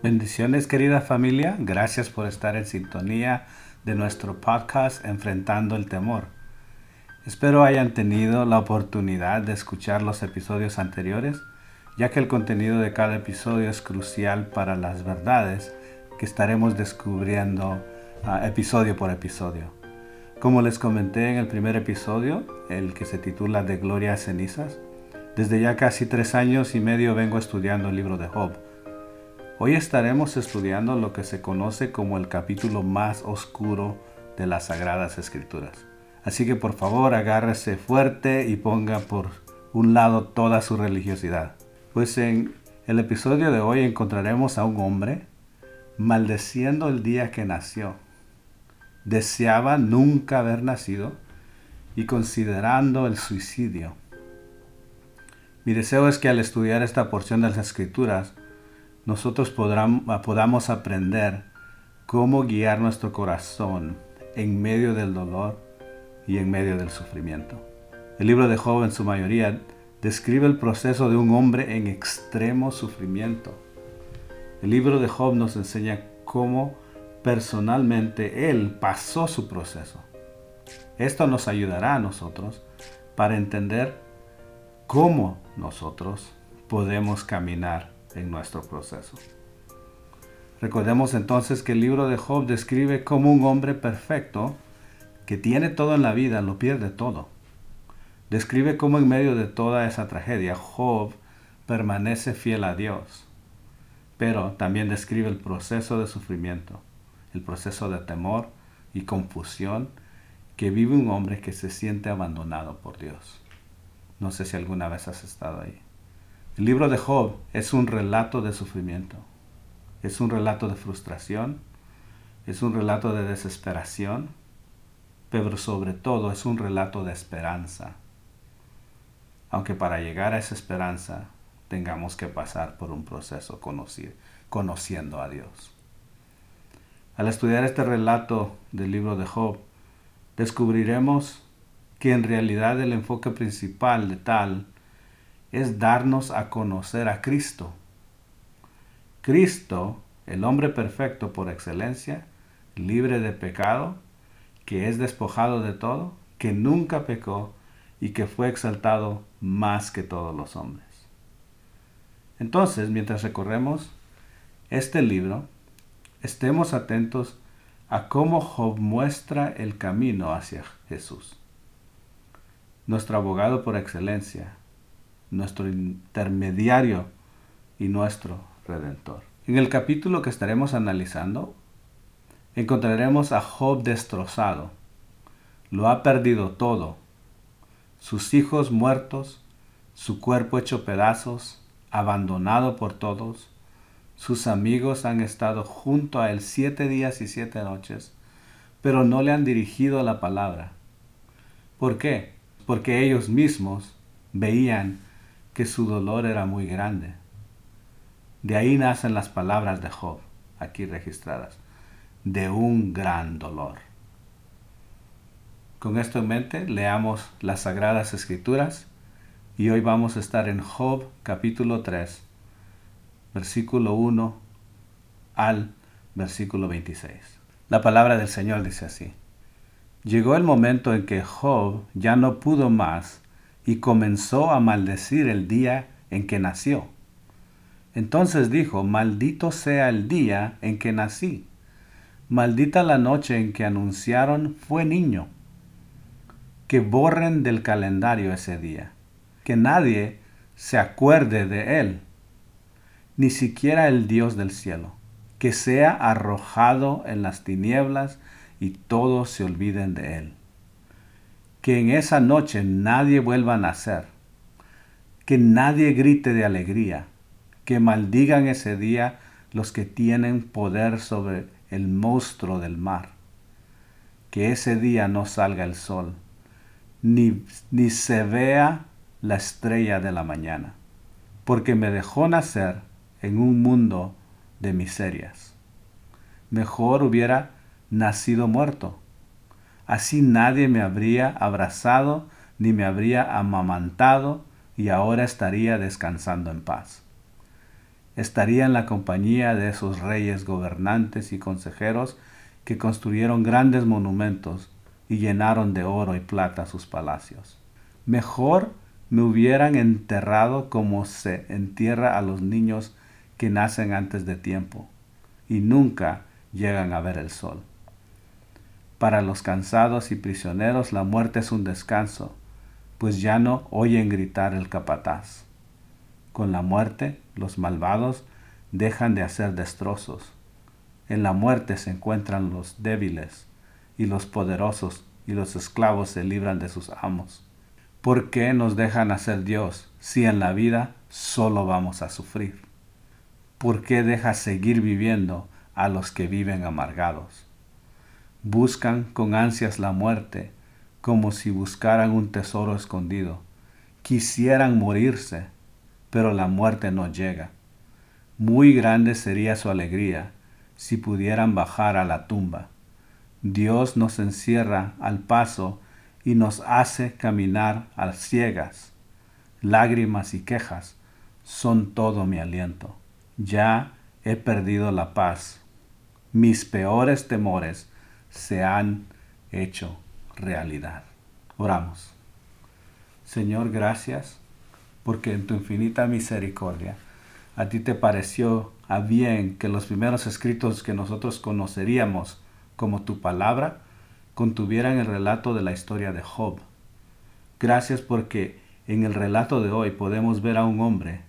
Bendiciones querida familia, gracias por estar en sintonía de nuestro podcast Enfrentando el Temor. Espero hayan tenido la oportunidad de escuchar los episodios anteriores, ya que el contenido de cada episodio es crucial para las verdades que estaremos descubriendo uh, episodio por episodio. Como les comenté en el primer episodio, el que se titula De Gloria a Cenizas, desde ya casi tres años y medio vengo estudiando el libro de Job. Hoy estaremos estudiando lo que se conoce como el capítulo más oscuro de las Sagradas Escrituras. Así que por favor agárrese fuerte y ponga por un lado toda su religiosidad. Pues en el episodio de hoy encontraremos a un hombre maldeciendo el día que nació deseaba nunca haber nacido y considerando el suicidio. Mi deseo es que al estudiar esta porción de las escrituras, nosotros podamos aprender cómo guiar nuestro corazón en medio del dolor y en medio del sufrimiento. El libro de Job en su mayoría describe el proceso de un hombre en extremo sufrimiento. El libro de Job nos enseña cómo personalmente Él pasó su proceso. Esto nos ayudará a nosotros para entender cómo nosotros podemos caminar en nuestro proceso. Recordemos entonces que el libro de Job describe cómo un hombre perfecto que tiene todo en la vida lo pierde todo. Describe cómo en medio de toda esa tragedia Job permanece fiel a Dios, pero también describe el proceso de sufrimiento el proceso de temor y confusión que vive un hombre que se siente abandonado por Dios. No sé si alguna vez has estado ahí. El libro de Job es un relato de sufrimiento, es un relato de frustración, es un relato de desesperación, pero sobre todo es un relato de esperanza. Aunque para llegar a esa esperanza tengamos que pasar por un proceso conociendo a Dios. Al estudiar este relato del libro de Job, descubriremos que en realidad el enfoque principal de tal es darnos a conocer a Cristo. Cristo, el hombre perfecto por excelencia, libre de pecado, que es despojado de todo, que nunca pecó y que fue exaltado más que todos los hombres. Entonces, mientras recorremos este libro, estemos atentos a cómo Job muestra el camino hacia Jesús. Nuestro abogado por excelencia, nuestro intermediario y nuestro redentor. En el capítulo que estaremos analizando, encontraremos a Job destrozado. Lo ha perdido todo. Sus hijos muertos, su cuerpo hecho pedazos, abandonado por todos, sus amigos han estado junto a él siete días y siete noches, pero no le han dirigido la palabra. ¿Por qué? Porque ellos mismos veían que su dolor era muy grande. De ahí nacen las palabras de Job, aquí registradas, de un gran dolor. Con esto en mente, leamos las Sagradas Escrituras y hoy vamos a estar en Job capítulo 3, versículo 1 al versículo 26. La palabra del Señor dice así. Llegó el momento en que Job ya no pudo más y comenzó a maldecir el día en que nació. Entonces dijo, maldito sea el día en que nací, maldita la noche en que anunciaron fue niño. Que borren del calendario ese día, que nadie se acuerde de él ni siquiera el Dios del cielo, que sea arrojado en las tinieblas y todos se olviden de él. Que en esa noche nadie vuelva a nacer, que nadie grite de alegría, que maldigan ese día los que tienen poder sobre el monstruo del mar, que ese día no salga el sol, ni, ni se vea la estrella de la mañana, porque me dejó nacer en un mundo de miserias. Mejor hubiera nacido muerto. Así nadie me habría abrazado ni me habría amamantado y ahora estaría descansando en paz. estaría en la compañía de esos reyes gobernantes y consejeros que construyeron grandes monumentos y llenaron de oro y plata sus palacios. Mejor me hubieran enterrado como se entierra a los niños que nacen antes de tiempo y nunca llegan a ver el sol. Para los cansados y prisioneros la muerte es un descanso, pues ya no oyen gritar el capataz. Con la muerte los malvados dejan de hacer destrozos. En la muerte se encuentran los débiles y los poderosos y los esclavos se libran de sus amos. ¿Por qué nos dejan hacer Dios si en la vida solo vamos a sufrir? ¿Por qué dejas seguir viviendo a los que viven amargados? Buscan con ansias la muerte como si buscaran un tesoro escondido. Quisieran morirse, pero la muerte no llega. Muy grande sería su alegría si pudieran bajar a la tumba. Dios nos encierra al paso y nos hace caminar a ciegas. Lágrimas y quejas son todo mi aliento. Ya he perdido la paz. Mis peores temores se han hecho realidad. Oramos. Señor, gracias porque en tu infinita misericordia a ti te pareció a bien que los primeros escritos que nosotros conoceríamos como tu palabra contuvieran el relato de la historia de Job. Gracias porque en el relato de hoy podemos ver a un hombre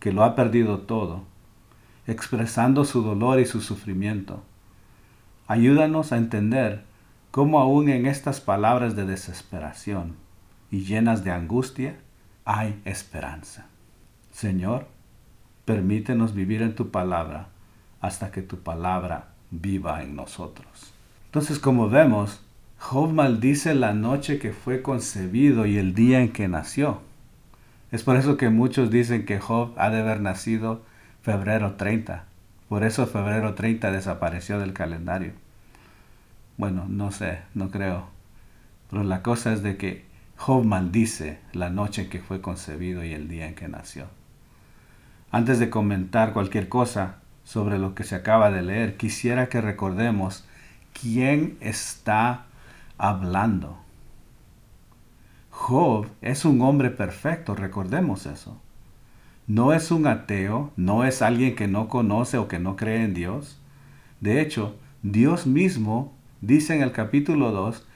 que lo ha perdido todo, expresando su dolor y su sufrimiento. Ayúdanos a entender cómo aún en estas palabras de desesperación y llenas de angustia hay esperanza. Señor, permítenos vivir en tu palabra hasta que tu palabra viva en nosotros. Entonces, como vemos, Job maldice la noche que fue concebido y el día en que nació. Es por eso que muchos dicen que Job ha de haber nacido febrero 30. Por eso febrero 30 desapareció del calendario. Bueno, no sé, no creo. Pero la cosa es de que Job maldice la noche en que fue concebido y el día en que nació. Antes de comentar cualquier cosa sobre lo que se acaba de leer, quisiera que recordemos quién está hablando. Job es un hombre perfecto, recordemos eso. No es un ateo, no es alguien que no conoce o que no cree en Dios. De hecho, Dios mismo dice en el capítulo 2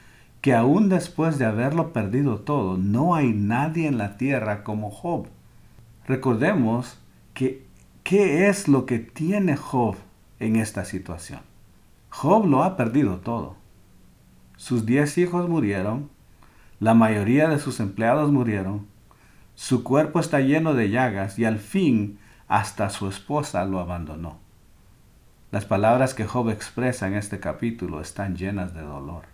que aún después de haberlo perdido todo, no hay nadie en la tierra como Job. Recordemos que qué es lo que tiene Job en esta situación. Job lo ha perdido todo. Sus diez hijos murieron, la mayoría de sus empleados murieron, su cuerpo está lleno de llagas y al fin hasta su esposa lo abandonó. Las palabras que Job expresa en este capítulo están llenas de dolor,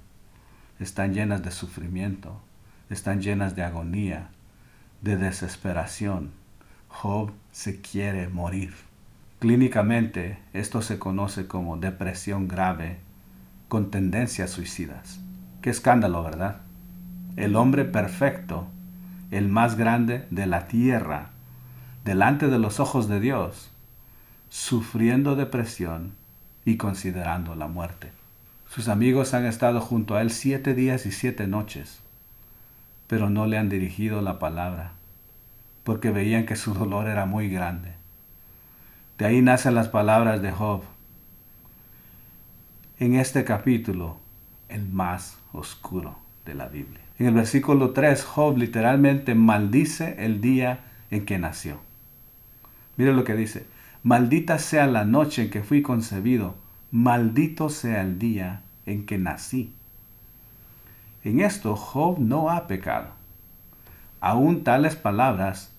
están llenas de sufrimiento, están llenas de agonía, de desesperación. Job se quiere morir. Clínicamente, esto se conoce como depresión grave con tendencias suicidas. Qué escándalo, ¿verdad? El hombre perfecto, el más grande de la tierra, delante de los ojos de Dios, sufriendo depresión y considerando la muerte. Sus amigos han estado junto a él siete días y siete noches, pero no le han dirigido la palabra, porque veían que su dolor era muy grande. De ahí nacen las palabras de Job, en este capítulo el más oscuro de la Biblia. En el versículo 3, Job literalmente maldice el día en que nació. Mire lo que dice, maldita sea la noche en que fui concebido, maldito sea el día en que nací. En esto Job no ha pecado. Aún tales palabras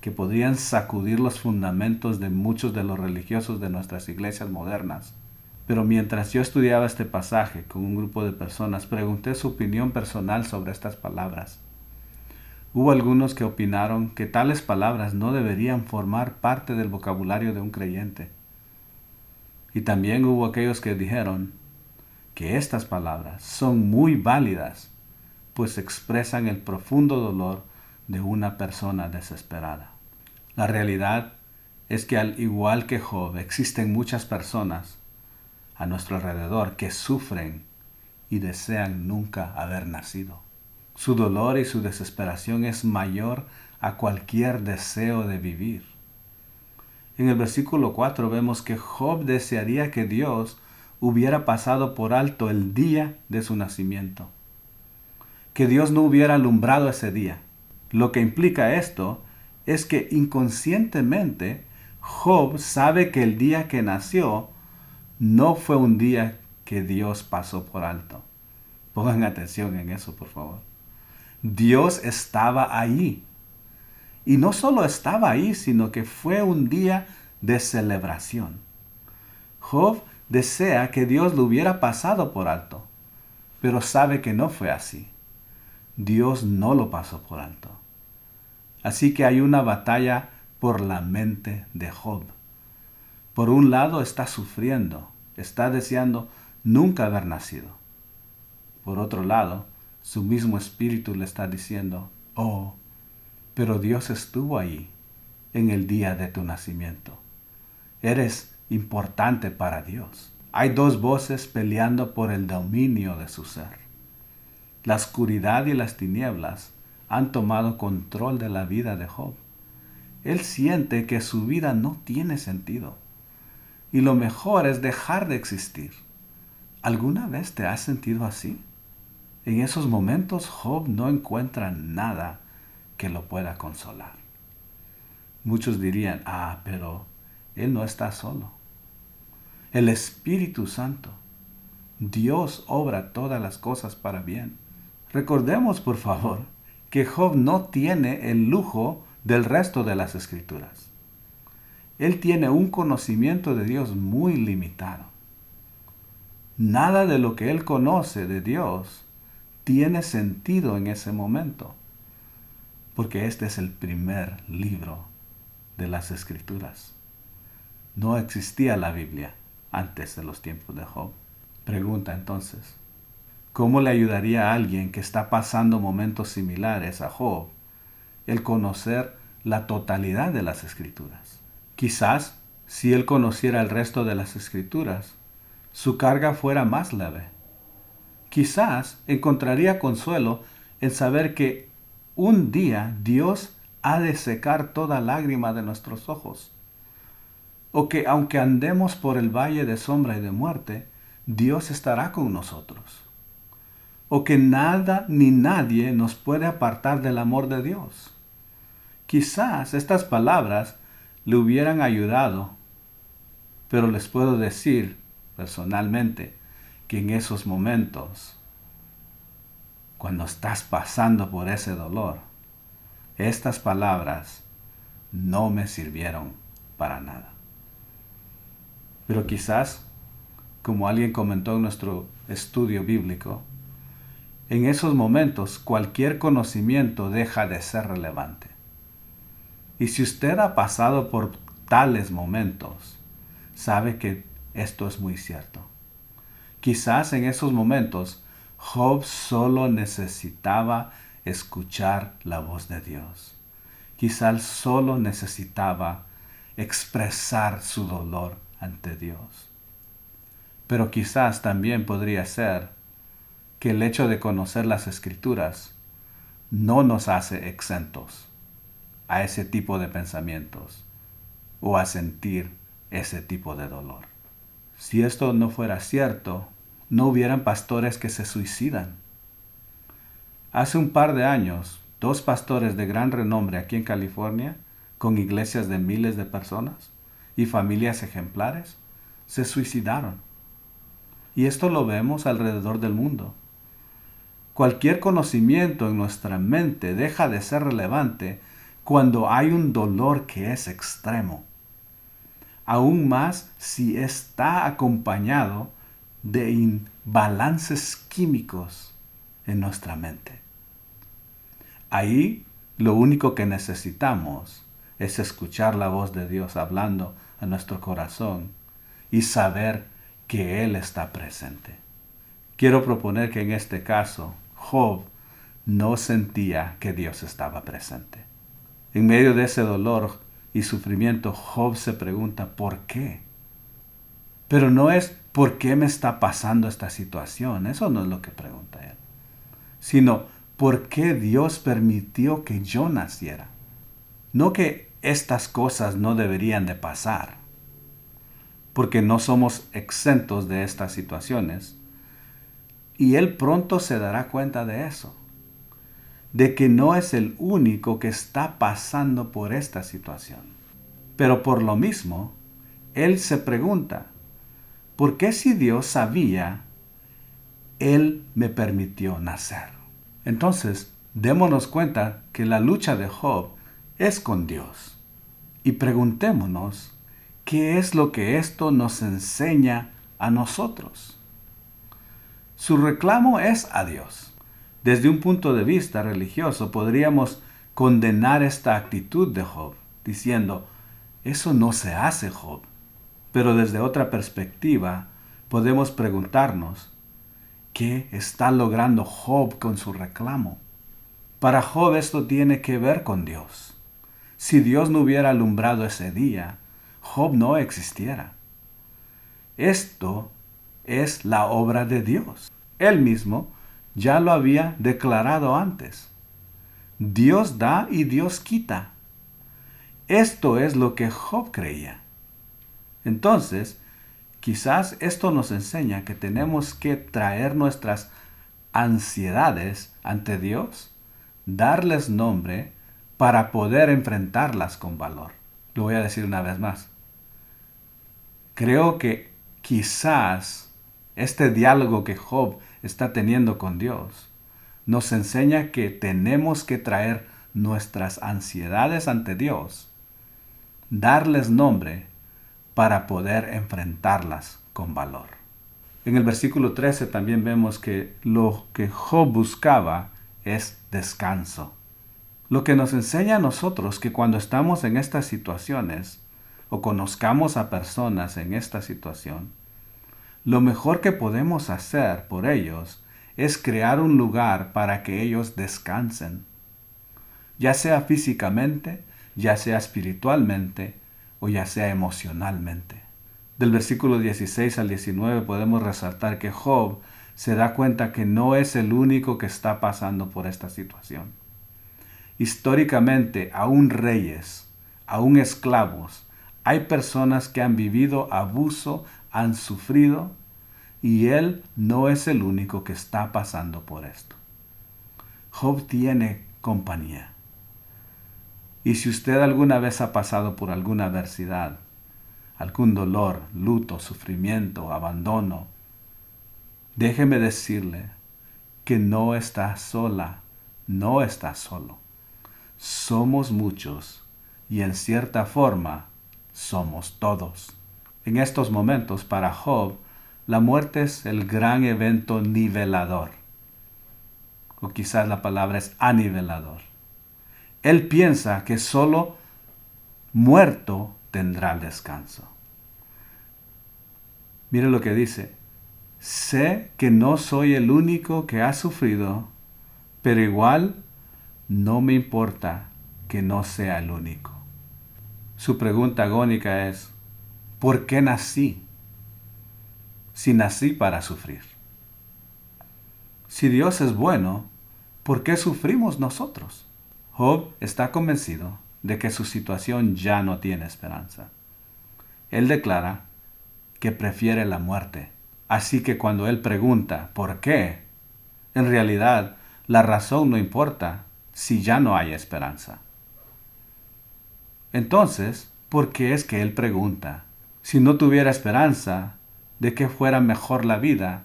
que podrían sacudir los fundamentos de muchos de los religiosos de nuestras iglesias modernas pero mientras yo estudiaba este pasaje con un grupo de personas, pregunté su opinión personal sobre estas palabras. Hubo algunos que opinaron que tales palabras no deberían formar parte del vocabulario de un creyente. Y también hubo aquellos que dijeron que estas palabras son muy válidas, pues expresan el profundo dolor de una persona desesperada. La realidad es que al igual que Job, existen muchas personas a nuestro alrededor que sufren y desean nunca haber nacido. Su dolor y su desesperación es mayor a cualquier deseo de vivir. En el versículo 4 vemos que Job desearía que Dios hubiera pasado por alto el día de su nacimiento, que Dios no hubiera alumbrado ese día. Lo que implica esto es que inconscientemente Job sabe que el día que nació no fue un día que Dios pasó por alto. Pongan atención en eso, por favor. Dios estaba ahí. Y no solo estaba ahí, sino que fue un día de celebración. Job desea que Dios lo hubiera pasado por alto, pero sabe que no fue así. Dios no lo pasó por alto. Así que hay una batalla por la mente de Job. Por un lado está sufriendo, está deseando nunca haber nacido. Por otro lado, su mismo espíritu le está diciendo, oh, pero Dios estuvo ahí en el día de tu nacimiento. Eres importante para Dios. Hay dos voces peleando por el dominio de su ser. La oscuridad y las tinieblas han tomado control de la vida de Job. Él siente que su vida no tiene sentido y lo mejor es dejar de existir. ¿Alguna vez te has sentido así? En esos momentos Job no encuentra nada que lo pueda consolar. Muchos dirían, ah, pero él no está solo. El Espíritu Santo, Dios obra todas las cosas para bien. Recordemos, por favor, que Job no tiene el lujo del resto de las escrituras. Él tiene un conocimiento de Dios muy limitado. Nada de lo que él conoce de Dios tiene sentido en ese momento, porque este es el primer libro de las escrituras. No existía la Biblia antes de los tiempos de Job. Pregunta entonces, ¿cómo le ayudaría a alguien que está pasando momentos similares a Job el conocer la totalidad de las escrituras? Quizás, si él conociera el resto de las escrituras, su carga fuera más leve. Quizás encontraría consuelo en saber que un día Dios ha de secar toda lágrima de nuestros ojos. O que aunque andemos por el valle de sombra y de muerte, Dios estará con nosotros. O que nada ni nadie nos puede apartar del amor de Dios. Quizás estas palabras le hubieran ayudado. Pero les puedo decir personalmente que en esos momentos, cuando estás pasando por ese dolor, estas palabras no me sirvieron para nada. Pero quizás, como alguien comentó en nuestro estudio bíblico, en esos momentos cualquier conocimiento deja de ser relevante. Y si usted ha pasado por tales momentos, sabe que esto es muy cierto. Quizás en esos momentos Job solo necesitaba escuchar la voz de Dios. Quizás solo necesitaba expresar su dolor ante Dios. Pero quizás también podría ser que el hecho de conocer las escrituras no nos hace exentos a ese tipo de pensamientos o a sentir ese tipo de dolor. Si esto no fuera cierto, no hubieran pastores que se suicidan. Hace un par de años, dos pastores de gran renombre aquí en California, con iglesias de miles de personas y familias ejemplares, se suicidaron. Y esto lo vemos alrededor del mundo. Cualquier conocimiento en nuestra mente deja de ser relevante cuando hay un dolor que es extremo. Aún más si está acompañado de imbalances químicos en nuestra mente. Ahí lo único que necesitamos es escuchar la voz de Dios hablando a nuestro corazón y saber que Él está presente. Quiero proponer que en este caso Job no sentía que Dios estaba presente. En medio de ese dolor, y sufrimiento, Job se pregunta, ¿por qué? Pero no es, ¿por qué me está pasando esta situación? Eso no es lo que pregunta él. Sino, ¿por qué Dios permitió que yo naciera? No que estas cosas no deberían de pasar, porque no somos exentos de estas situaciones. Y él pronto se dará cuenta de eso, de que no es el único que está pasando por esta situación. Pero por lo mismo, él se pregunta, ¿por qué si Dios sabía, Él me permitió nacer? Entonces, démonos cuenta que la lucha de Job es con Dios. Y preguntémonos, ¿qué es lo que esto nos enseña a nosotros? Su reclamo es a Dios. Desde un punto de vista religioso podríamos condenar esta actitud de Job, diciendo, eso no se hace, Job. Pero desde otra perspectiva, podemos preguntarnos, ¿qué está logrando Job con su reclamo? Para Job esto tiene que ver con Dios. Si Dios no hubiera alumbrado ese día, Job no existiera. Esto es la obra de Dios. Él mismo ya lo había declarado antes. Dios da y Dios quita. Esto es lo que Job creía. Entonces, quizás esto nos enseña que tenemos que traer nuestras ansiedades ante Dios, darles nombre para poder enfrentarlas con valor. Lo voy a decir una vez más. Creo que quizás este diálogo que Job está teniendo con Dios nos enseña que tenemos que traer nuestras ansiedades ante Dios, darles nombre para poder enfrentarlas con valor. En el versículo 13 también vemos que lo que Job buscaba es descanso. Lo que nos enseña a nosotros que cuando estamos en estas situaciones o conozcamos a personas en esta situación, lo mejor que podemos hacer por ellos es crear un lugar para que ellos descansen, ya sea físicamente, ya sea espiritualmente, o ya sea emocionalmente. Del versículo 16 al 19 podemos resaltar que Job se da cuenta que no es el único que está pasando por esta situación. Históricamente, aún reyes, aún esclavos, hay personas que han vivido abuso, han sufrido, y él no es el único que está pasando por esto. Job tiene compañía. Y si usted alguna vez ha pasado por alguna adversidad, algún dolor, luto, sufrimiento, abandono, déjeme decirle que no está sola, no está solo. Somos muchos y en cierta forma somos todos. En estos momentos para Job, la muerte es el gran evento nivelador. O quizás la palabra es anivelador. Él piensa que solo muerto tendrá descanso. Mire lo que dice. Sé que no soy el único que ha sufrido, pero igual no me importa que no sea el único. Su pregunta agónica es, ¿por qué nací? Si nací para sufrir. Si Dios es bueno, ¿por qué sufrimos nosotros? Job está convencido de que su situación ya no tiene esperanza. Él declara que prefiere la muerte. Así que cuando él pregunta ¿por qué? En realidad, la razón no importa si ya no hay esperanza. Entonces, ¿por qué es que él pregunta? Si no tuviera esperanza de que fuera mejor la vida,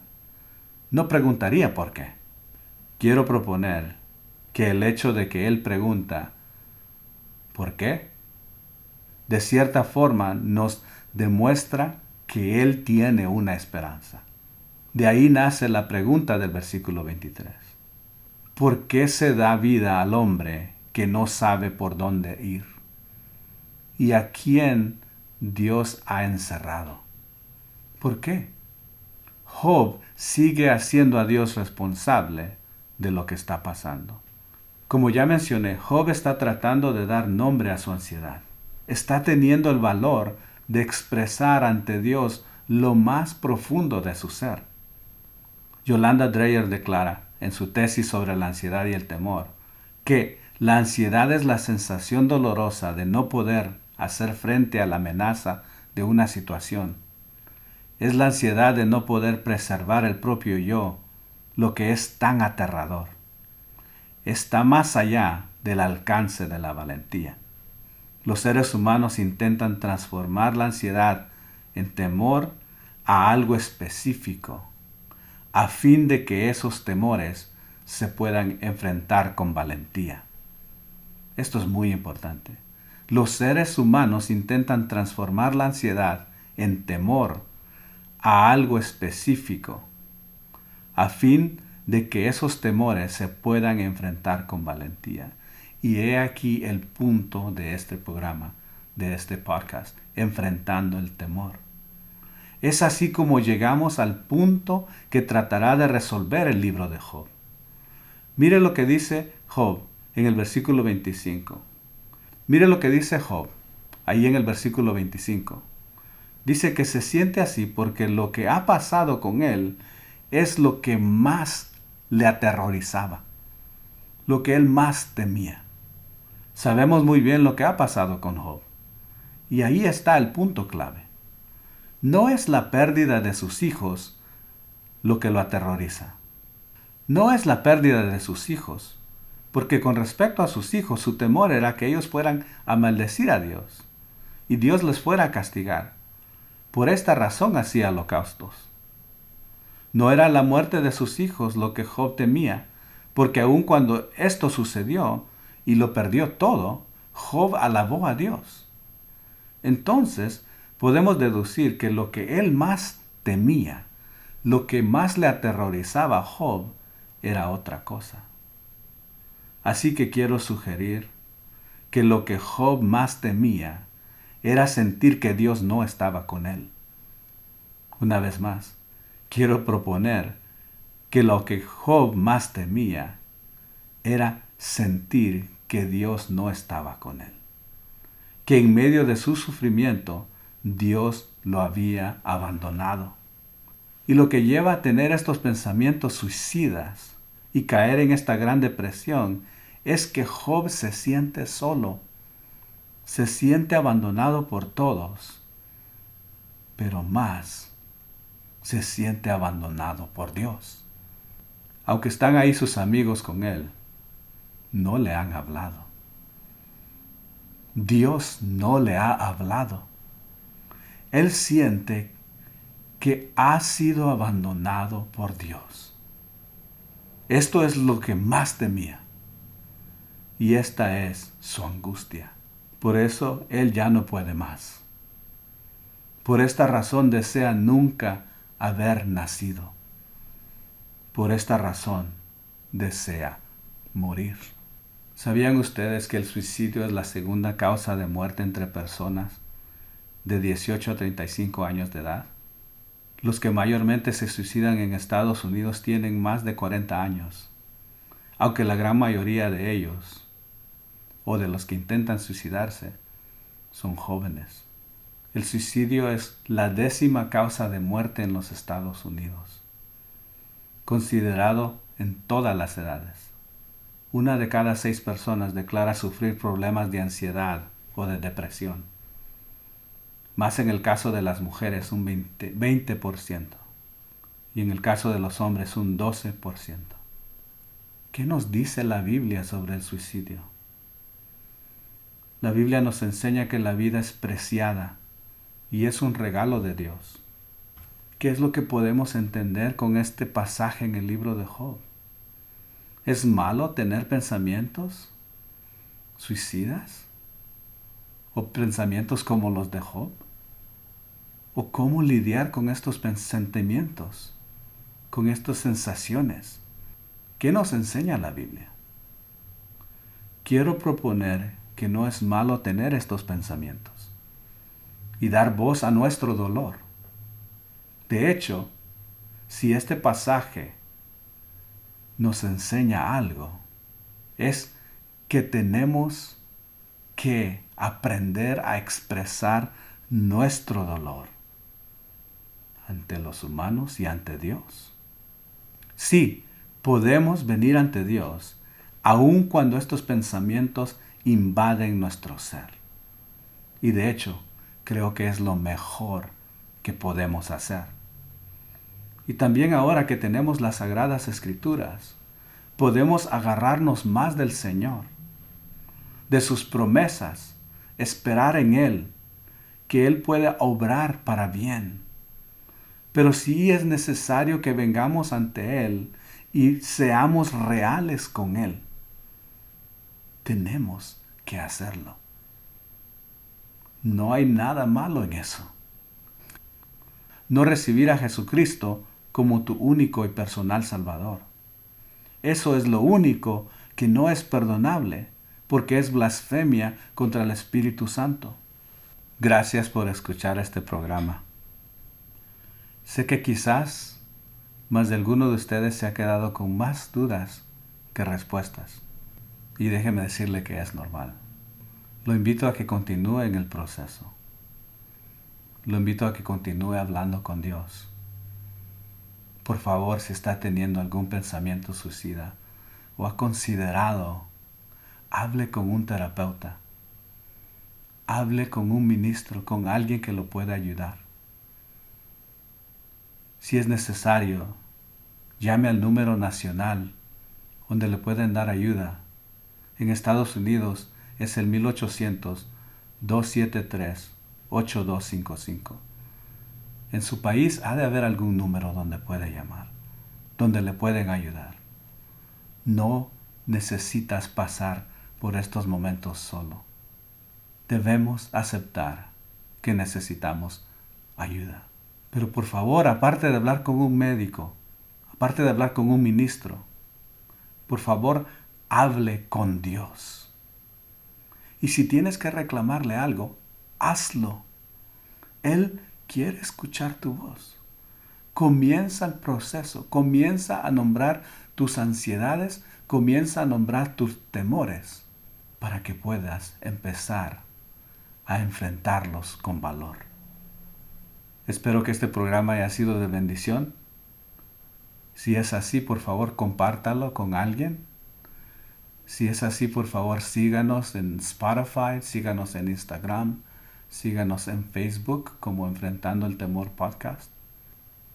no preguntaría por qué. Quiero proponer que el hecho de que él pregunta, ¿por qué? De cierta forma nos demuestra que él tiene una esperanza. De ahí nace la pregunta del versículo 23. ¿Por qué se da vida al hombre que no sabe por dónde ir? ¿Y a quién Dios ha encerrado? ¿Por qué? Job sigue haciendo a Dios responsable de lo que está pasando. Como ya mencioné, Job está tratando de dar nombre a su ansiedad. está teniendo el valor de expresar ante Dios lo más profundo de su ser. Yolanda Dreyer declara en su tesis sobre la ansiedad y el temor que la ansiedad es la sensación dolorosa de no poder hacer frente a la amenaza de una situación. Es la ansiedad de no poder preservar el propio yo, lo que es tan aterrador. Está más allá del alcance de la valentía. Los seres humanos intentan transformar la ansiedad en temor a algo específico, a fin de que esos temores se puedan enfrentar con valentía. Esto es muy importante. Los seres humanos intentan transformar la ansiedad en temor a algo específico, a fin de que esos temores se puedan enfrentar con valentía. Y he aquí el punto de este programa, de este podcast, enfrentando el temor. Es así como llegamos al punto que tratará de resolver el libro de Job. Mire lo que dice Job en el versículo 25. Mire lo que dice Job ahí en el versículo 25. Dice que se siente así porque lo que ha pasado con él es lo que más le aterrorizaba, lo que él más temía. Sabemos muy bien lo que ha pasado con Job. Y ahí está el punto clave. No es la pérdida de sus hijos lo que lo aterroriza. No es la pérdida de sus hijos, porque con respecto a sus hijos su temor era que ellos fueran a maldecir a Dios y Dios les fuera a castigar. Por esta razón hacía holocaustos. No era la muerte de sus hijos lo que Job temía, porque aun cuando esto sucedió, y lo perdió todo, Job alabó a Dios. Entonces podemos deducir que lo que él más temía, lo que más le aterrorizaba a Job, era otra cosa. Así que quiero sugerir que lo que Job más temía era sentir que Dios no estaba con él. Una vez más, quiero proponer que lo que Job más temía era sentir que Dios no estaba con él, que en medio de su sufrimiento Dios lo había abandonado. Y lo que lleva a tener estos pensamientos suicidas y caer en esta gran depresión es que Job se siente solo, se siente abandonado por todos, pero más se siente abandonado por Dios. Aunque están ahí sus amigos con él, no le han hablado. Dios no le ha hablado. Él siente que ha sido abandonado por Dios. Esto es lo que más temía. Y esta es su angustia. Por eso Él ya no puede más. Por esta razón desea nunca haber nacido. Por esta razón desea morir. ¿Sabían ustedes que el suicidio es la segunda causa de muerte entre personas de 18 a 35 años de edad? Los que mayormente se suicidan en Estados Unidos tienen más de 40 años, aunque la gran mayoría de ellos, o de los que intentan suicidarse, son jóvenes. El suicidio es la décima causa de muerte en los Estados Unidos, considerado en todas las edades. Una de cada seis personas declara sufrir problemas de ansiedad o de depresión. Más en el caso de las mujeres un 20%, y en el caso de los hombres un 12%. ¿Qué nos dice la Biblia sobre el suicidio? La Biblia nos enseña que la vida es preciada y es un regalo de Dios. ¿Qué es lo que podemos entender con este pasaje en el libro de Job? ¿Es malo tener pensamientos suicidas? ¿O pensamientos como los de Job? ¿O cómo lidiar con estos sentimientos? Con estas sensaciones? ¿Qué nos enseña la Biblia? Quiero proponer que no es malo tener estos pensamientos y dar voz a nuestro dolor. De hecho, si este pasaje nos enseña algo es que tenemos que aprender a expresar nuestro dolor ante los humanos y ante Dios. Sí, podemos venir ante Dios aun cuando estos pensamientos invaden nuestro ser. Y de hecho, creo que es lo mejor que podemos hacer. Y también ahora que tenemos las sagradas escrituras, podemos agarrarnos más del Señor, de sus promesas, esperar en Él, que Él puede obrar para bien. Pero sí es necesario que vengamos ante Él y seamos reales con Él. Tenemos que hacerlo. No hay nada malo en eso. No recibir a Jesucristo como tu único y personal Salvador. Eso es lo único que no es perdonable, porque es blasfemia contra el Espíritu Santo. Gracias por escuchar este programa. Sé que quizás más de alguno de ustedes se ha quedado con más dudas que respuestas. Y déjeme decirle que es normal. Lo invito a que continúe en el proceso. Lo invito a que continúe hablando con Dios por favor, si está teniendo algún pensamiento suicida o ha considerado, hable con un terapeuta. Hable con un ministro, con alguien que lo pueda ayudar. Si es necesario, llame al número nacional donde le pueden dar ayuda. En Estados Unidos es el 1800-273-8255. En su país ha de haber algún número donde puede llamar, donde le pueden ayudar. No necesitas pasar por estos momentos solo. Debemos aceptar que necesitamos ayuda. Pero por favor, aparte de hablar con un médico, aparte de hablar con un ministro, por favor, hable con Dios. Y si tienes que reclamarle algo, hazlo. Él quiere escuchar tu voz. Comienza el proceso, comienza a nombrar tus ansiedades, comienza a nombrar tus temores para que puedas empezar a enfrentarlos con valor. Espero que este programa haya sido de bendición. Si es así, por favor, compártalo con alguien. Si es así, por favor, síganos en Spotify, síganos en Instagram, Síganos en Facebook como Enfrentando el Temor Podcast.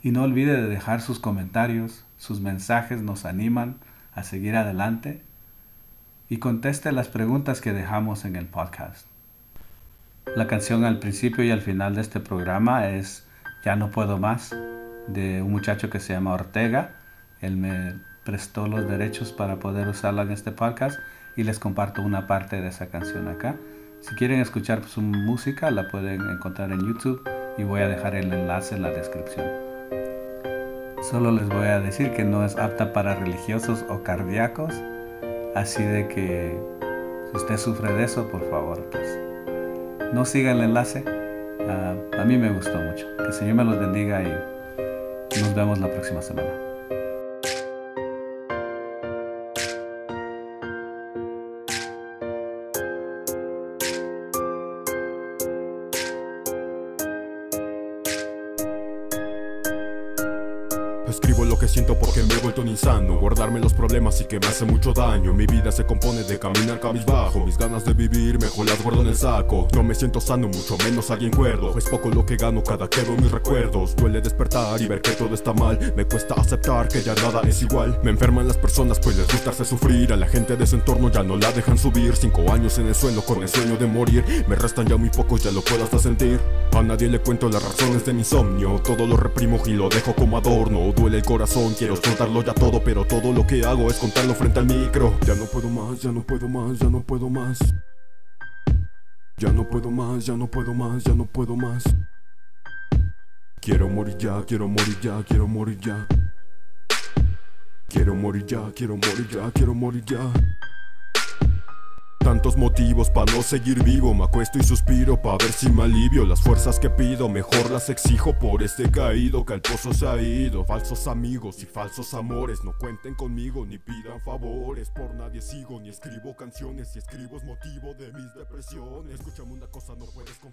Y no olvide de dejar sus comentarios, sus mensajes nos animan a seguir adelante. Y conteste las preguntas que dejamos en el podcast. La canción al principio y al final de este programa es Ya no puedo más de un muchacho que se llama Ortega. Él me prestó los derechos para poder usarla en este podcast y les comparto una parte de esa canción acá. Si quieren escuchar su música, la pueden encontrar en YouTube y voy a dejar el enlace en la descripción. Solo les voy a decir que no es apta para religiosos o cardíacos, así de que si usted sufre de eso, por favor, pues no siga el enlace. Ah, a mí me gustó mucho. Que el Señor me los bendiga y nos vemos la próxima semana. Guardarme los problemas y que me hace mucho daño. Mi vida se compone de caminar cabizbajo Mis ganas de vivir mejor las guardo en el saco. No me siento sano, mucho menos alguien cuerdo. Es poco lo que gano cada que veo mis recuerdos. Duele despertar y ver que todo está mal. Me cuesta aceptar que ya nada es igual. Me enferman las personas pues les gusta hacer sufrir A la gente de su entorno. Ya no la dejan subir. Cinco años en el suelo con el sueño de morir. Me restan ya muy pocos, ya lo puedo hasta sentir. A nadie le cuento las razones de mi insomnio. Todo lo reprimo y lo dejo como adorno. Duele el corazón, quiero soltarlo ya todo, pero todo lo que hago es contarlo frente al micro. Ya no puedo más, ya no puedo más, ya no puedo más. Ya no puedo más, ya no puedo más, ya no puedo más. Quiero morir ya, quiero morir ya, quiero morir ya. Quiero morir ya, quiero morir ya, quiero morir ya. Tantos motivos para no seguir vivo. Me acuesto y suspiro para ver si me alivio. Las fuerzas que pido, mejor las exijo. Por este caído que al pozo se ha ido. Falsos amigos y falsos amores No cuenten conmigo ni pidan favores. Por nadie sigo ni escribo canciones Si escribo es motivo de mis depresiones. Escúchame una cosa, no puedes